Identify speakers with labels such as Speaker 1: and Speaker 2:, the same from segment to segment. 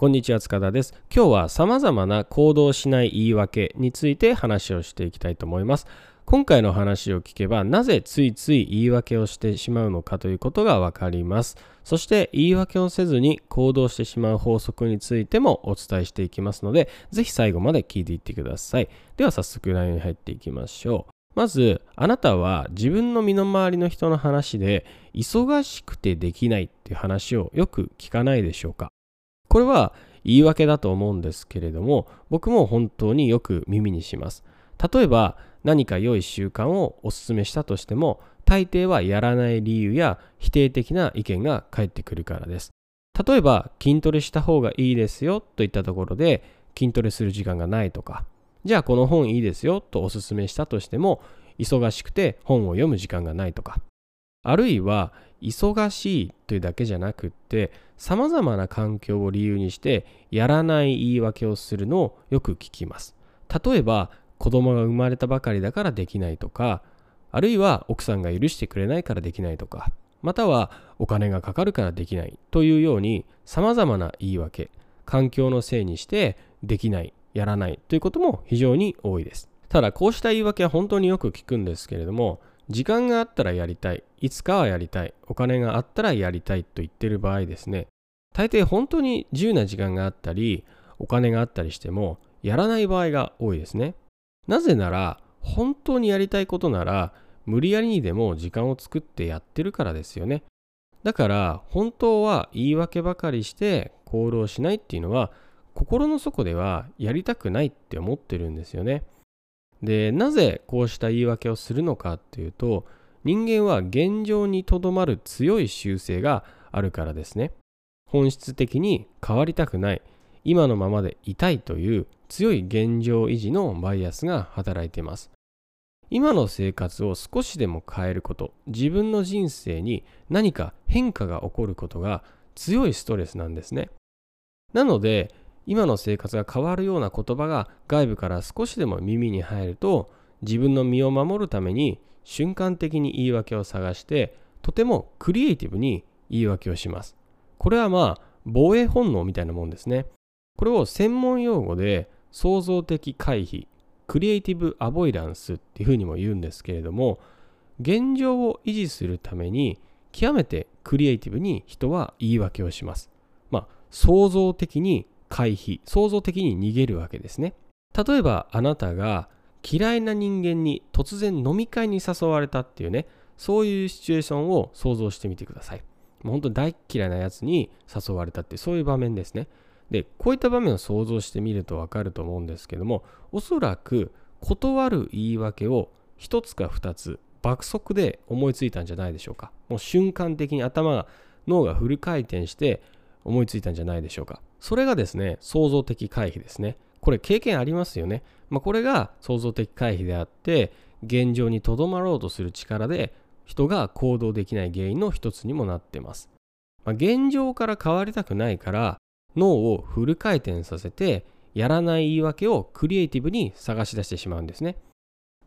Speaker 1: こんにちは塚田です。今日は様々な行動しない言い訳について話をしていきたいと思います。今回の話を聞けばなぜついつい言い訳をしてしまうのかということがわかります。そして言い訳をせずに行動してしまう法則についてもお伝えしていきますのでぜひ最後まで聞いていってください。では早速内容に入っていきましょう。まずあなたは自分の身の回りの人の話で忙しくてできないっていう話をよく聞かないでしょうか？これは言い訳だと思うんですけれども僕も本当によく耳にします。例えば何か良い習慣をお勧めしたとしても大抵はやらない理由や否定的な意見が返ってくるからです。例えば筋トレした方がいいですよといったところで筋トレする時間がないとかじゃあこの本いいですよとお勧めしたとしても忙しくて本を読む時間がないとかあるいは忙しいというだけじゃなくって様々な環境を理由にしてやらない言い訳をするのをよく聞きます。例えば子供が生まれたばかりだからできないとかあるいは奥さんが許してくれないからできないとかまたはお金がかかるからできないというように様々な言い訳環境のせいにしてできないやらないということも非常に多いです。ただこうした言い訳は本当によく聞くんですけれども時間があったらやりたい、いつかはやりたい、お金があったらやりたいと言ってる場合ですね、大抵本当に自由な時間があったり、お金があったりしても、やらない場合が多いですね。なぜなら、本当にやりたいことなら、無理やりにでも時間を作ってやってるからですよね。だから、本当は言い訳ばかりして行動しないっていうのは、心の底ではやりたくないって思ってるんですよね。でなぜこうした言い訳をするのかっていうと人間は現状にとどまる強い習性があるからですね。本質的に変わりたくない今のままでいたいという強い現状維持のバイアスが働いています。今の生活を少しでも変えること自分の人生に何か変化が起こることが強いストレスなんですね。なので今の生活が変わるような言葉が外部から少しでも耳に入ると自分の身を守るために瞬間的に言い訳を探してとてもクリエイティブに言い訳をします。これはまあ防衛本能みたいなもんですね。これを専門用語で創造的回避、クリエイティブアボイダンスっていうふうにも言うんですけれども現状を維持するために極めてクリエイティブに人は言い訳をします。まあ創造的に回避創造的に逃げるわけですね。例えばあなたが嫌いな人間に突然飲み会に誘われたっていうねそういうシチュエーションを想像してみてください。もう本当に大嫌いなやつに誘われたってそういう場面ですね。でこういった場面を想像してみるとわかると思うんですけどもおそらく断る言い訳を1つか2つ爆速で思いついたんじゃないでしょうか。もう瞬間的に頭が脳がフル回転して思いついたんじゃないでしょうかそれがですね、創造的回避ですね。これ経験ありますよね。まあ、これが創造的回避であって、現状にとどまろうとする力で人が行動できない原因の一つにもなってます。まあ、現状から変わりたくないから脳をフル回転させてやらない言い訳をクリエイティブに探し出してしまうんですね。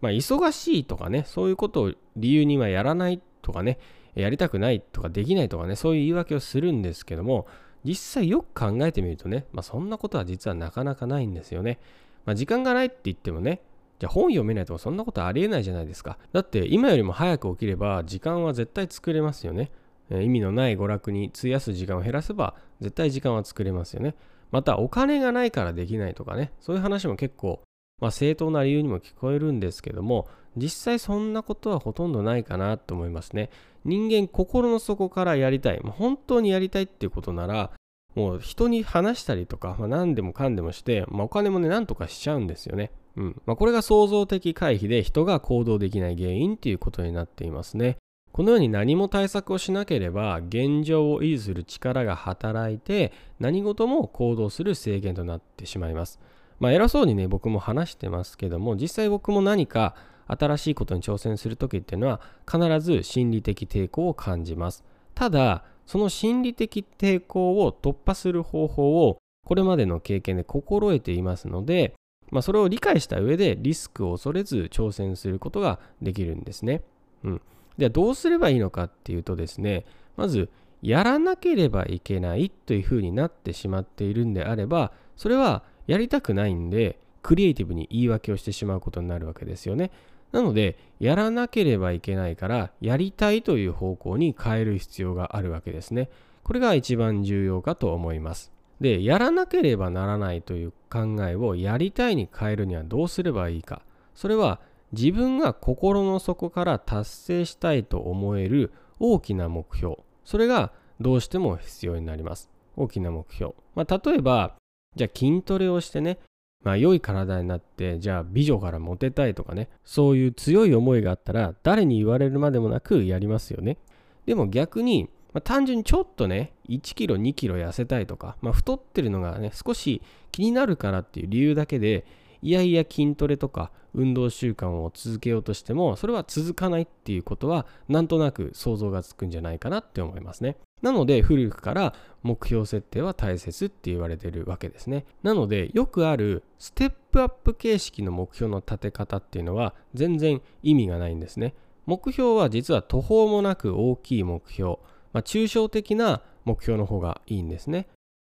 Speaker 1: まあ、忙しいとかね、そういうことを理由にはやらないっとかね、やりたくないとかできないとかね、そういう言い訳をするんですけども、実際よく考えてみるとね、まあ、そんなことは実はなかなかないんですよね。まあ、時間がないって言ってもね、じゃあ本読めないとかそんなことありえないじゃないですか。だって今よりも早く起きれば時間は絶対作れますよね。意味のない娯楽に費やす時間を減らせば絶対時間は作れますよね。またお金がないからできないとかね、そういう話も結構、まあ、正当な理由にも聞こえるんですけども、実際そんなことはほとんどないかなと思いますね。人間心の底からやりたい、まあ、本当にやりたいっていうことなら、もう人に話したりとか、まあ、何でもかんでもして、まあ、お金もね、なんとかしちゃうんですよね。うんまあ、これが創造的回避で人が行動できない原因っていうことになっていますね。このように何も対策をしなければ現状を維持する力が働いて何事も行動する制限となってしまいます。まあ偉そうにね僕も話してますけども実際僕も何か新しいことに挑戦する時っていうのは必ず心理的抵抗を感じます。ただその心理的抵抗を突破する方法をこれまでの経験で心得ていますので、まあ、それを理解した上でリスクを恐れず挑戦することができるんですね。うん、ではどうすればいいのかっていうとですねまずやらなければいけないというふうになってしまっているんであればそれはやりたくないんでクリエイティブに言い訳をしてしまうことになるわけですよね。なのでやらなければいけないからやりたいという方向に変える必要があるわけですね。これが一番重要かと思います。でやらなければならないという考えをやりたいに変えるにはどうすればいいか。それは自分が心の底から達成したいと思える大きな目標。それがどうしても必要になります。大きな目標。まあ、例えば、じゃあ筋トレをしてね、まあ、良い体になって、じゃあ美女からモテたいとかね、そういう強い思いがあったら、誰に言われるまでもなくやりますよね。でも逆に、まあ、単純にちょっとね、1キロ、2キロ痩せたいとか、まあ、太ってるのがね、少し気になるからっていう理由だけで、いやいや筋トレとか運動習慣を続けようとしても、それは続かないっていうことは、なんとなく想像がつくんじゃないかなって思いますね。なので古くから目標設定は大切って言われてるわけですね。なのでよくあるステップアップ形式の目標の立て方っていうのは全然意味がないんですね。目標は実は途方もなく大きい目標、まあ、抽象的な目標の方がいいんですね。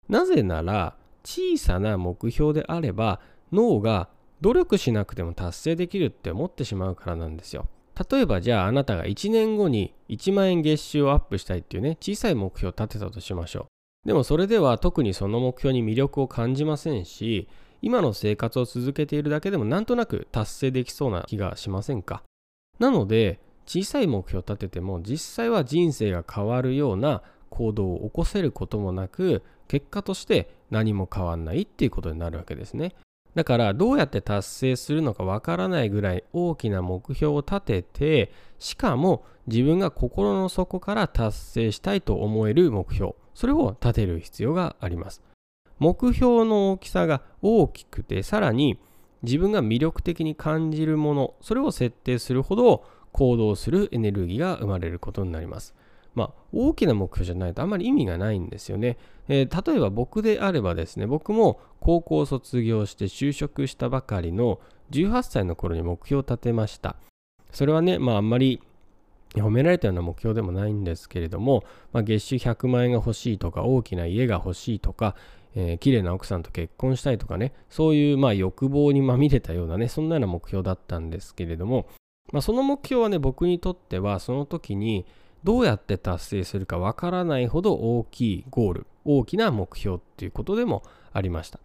Speaker 1: なぜなら小さな目標であれば脳が努力しなくても達成できるって思ってしまうからなんですよ。例えばじゃああなたが1年後に1万円月収をアップしたいっていうね小さい目標を立てたとしましょう。でもそれでは特にその目標に魅力を感じませんし今の生活を続けているだけでもなんとなく達成できそうな気がしませんか？なので小さい目標を立てても実際は人生が変わるような行動を起こせることもなく結果として何も変わんないっていうことになるわけですね。だからどうやって達成するのかわからないぐらい大きな目標を立ててしかも自分が心の底から達成したいと思える目標それを立てる必要があります。目標の大きさが大きくてさらに自分が魅力的に感じるものそれを設定するほど行動するエネルギーが生まれることになります。まあ、大きな目標じゃないとあまり意味がないんですよね。えー、例えば僕であればですね、僕も高校を卒業して就職したばかりの18歳の頃に目標を立てました。それはね、まああんまり褒められたような目標でもないんですけれども、まあ、月収100万円が欲しいとか、大きな家が欲しいとか、えー、綺麗な奥さんと結婚したいとかね、そういうまあ欲望にまみれたようなね、そんなような目標だったんですけれども、まあ、その目標はね、僕にとってはその時に、どうやって達成するかわからないほど大きいゴール、大きな目標っていうことでもありました。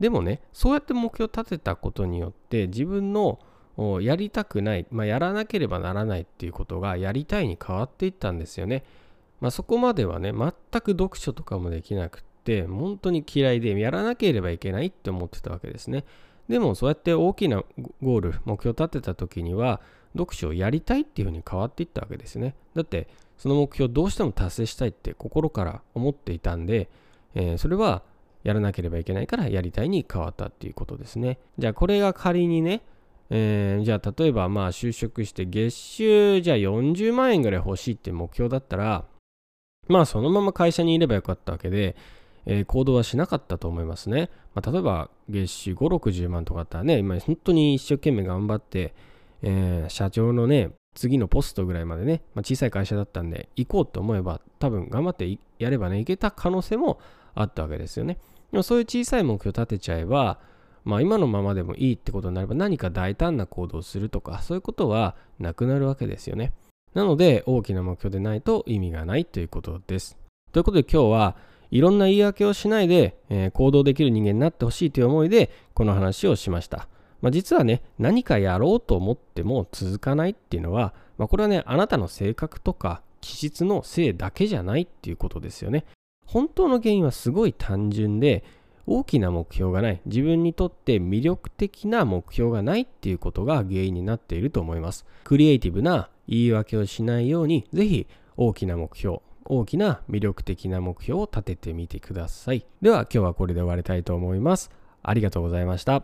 Speaker 1: でもね、そうやって目標を立てたことによって自分のやりたくない、まあ、やらなければならないっていうことがやりたいに変わっていったんですよね。まあ、そこまではね、全く読書とかもできなくって、本当に嫌いでやらなければいけないって思ってたわけですね。でもそうやって大きなゴール、目標を立てた時には、読書をやりたいっていうふうに変わっていったわけですね。だってその目標をどうしても達成したいって心から思っていたんで、えー、それはやらなければいけないからやりたいに変わったっていうことですね。じゃあこれが仮にね、えー、じゃあ例えばまあ就職して月収じゃあ40万円ぐらい欲しいって目標だったらまあそのまま会社にいればよかったわけで、えー、行動はしなかったと思いますね。まあ、例えば月収5、60万とかあったらね、今本当に一生懸命頑張って、えー、社長のね、次のポストぐらいまでね、まあ、小さい会社だったんで、行こうと思えば、多分頑張ってやればね、行けた可能性もあったわけですよね。でもそういう小さい目標を立てちゃえば、まあ今のままでもいいってことになれば何か大胆な行動をするとか、そういうことはなくなるわけですよね。なので、大きな目標でないと意味がないということです。ということで今日はいろんな言い訳をしないで、えー、行動できる人間になってほしいという思いでこの話をしました。まあ、実はね、何かやろうと思っても続かないっていうのは、まあ、これはね、あなたの性格とか気質のせいだけじゃないっていうことですよね。本当の原因はすごい単純で、大きな目標がない、自分にとって魅力的な目標がないっていうことが原因になっていると思います。クリエイティブな言い訳をしないように、ぜひ大きな目標、大きな魅力的な目標を立ててみてください。では今日はこれで終わりたいと思います。ありがとうございました。